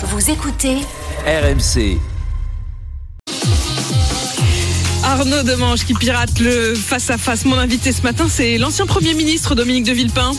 Vous écoutez RMC. Arnaud Demange qui pirate le face-à-face. Mon invité ce matin, c'est l'ancien Premier ministre Dominique de Villepin.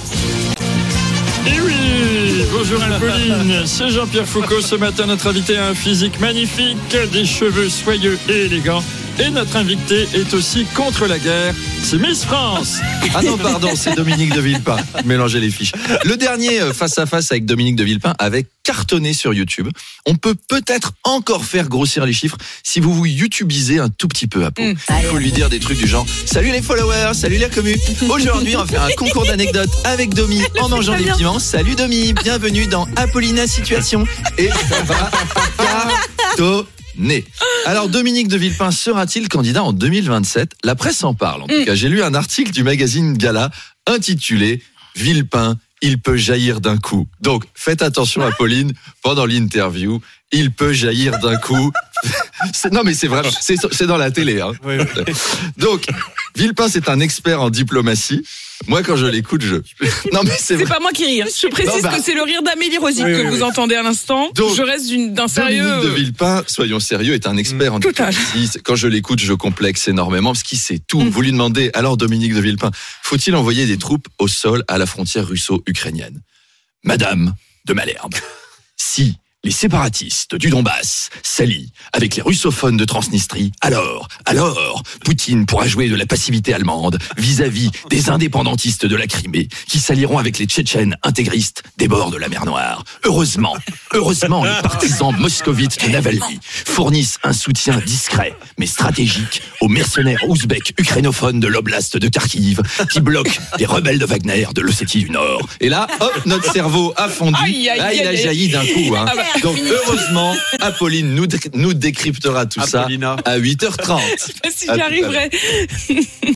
Et oui, bonjour Apolline, c'est Jean-Pierre Foucault. Ce matin, notre invité a un physique magnifique, des cheveux soyeux et élégants. Et notre invité est aussi contre la guerre, c'est Miss France. Ah non, pardon, c'est Dominique de Villepin. Mélangez les fiches. Le dernier euh, face à face avec Dominique de Villepin avait cartonné sur YouTube. On peut peut-être encore faire grossir les chiffres si vous vous YouTubisez un tout petit peu à peau. Il faut lui dire des trucs du genre Salut les followers, salut la commu. Aujourd'hui, on va faire un concours d'anecdotes avec Domi en mangeant des piments. Salut Domi, bienvenue dans Apollina Situation. Et ça va cartonner. Alors Dominique de Villepin sera-t-il candidat en 2027 La presse en parle. En tout cas, j'ai lu un article du magazine Gala intitulé Villepin, il peut jaillir d'un coup. Donc faites attention à Pauline pendant l'interview. Il peut jaillir d'un coup. C'est- non mais c'est vraiment, c'est c'est dans la télé. hein. Donc Villepin c'est un expert en diplomatie. Moi quand je l'écoute, je. Non mais c'est C'est pas moi qui ris. hein. Je précise Non, bah- que c'est le rire d'Amélie Rosic Oui, que oui, vous oui. entendez à l'instant. Donc, je reste d'un sérieux. Dominique de Villepin, soyons sérieux, est un expert en diplomatie. Quand je l'écoute, je complexe énormément parce qu'il sait tout. Mm. Vous lui demandez, alors Dominique de Villepin, faut-il envoyer des troupes au sol à la frontière russo-ukrainienne? Madame de Malherbe, si les séparatistes du Donbass s'allient avec les russophones de Transnistrie, alors, alors, Poutine pourra jouer de la passivité allemande vis-à-vis des indépendantistes de la Crimée qui s'allieront avec les Tchétchènes intégristes des bords de la mer Noire. Heureusement, heureusement, les partisans moscovites de Navalny fournissent un soutien discret mais stratégique aux mercenaires ouzbeks ukrainophones de l'oblast de Kharkiv qui bloquent les rebelles de Wagner de l'Ossétie du Nord. Et là, hop, notre cerveau a fondu. Aïe, aïe, Ah, il a jailli d'un coup. Hein. Ah bah, Donc heureusement, Apolline nous, dé- nous décryptera tout Apollina. ça à 8h30. Je sais pas si j'y arriverai.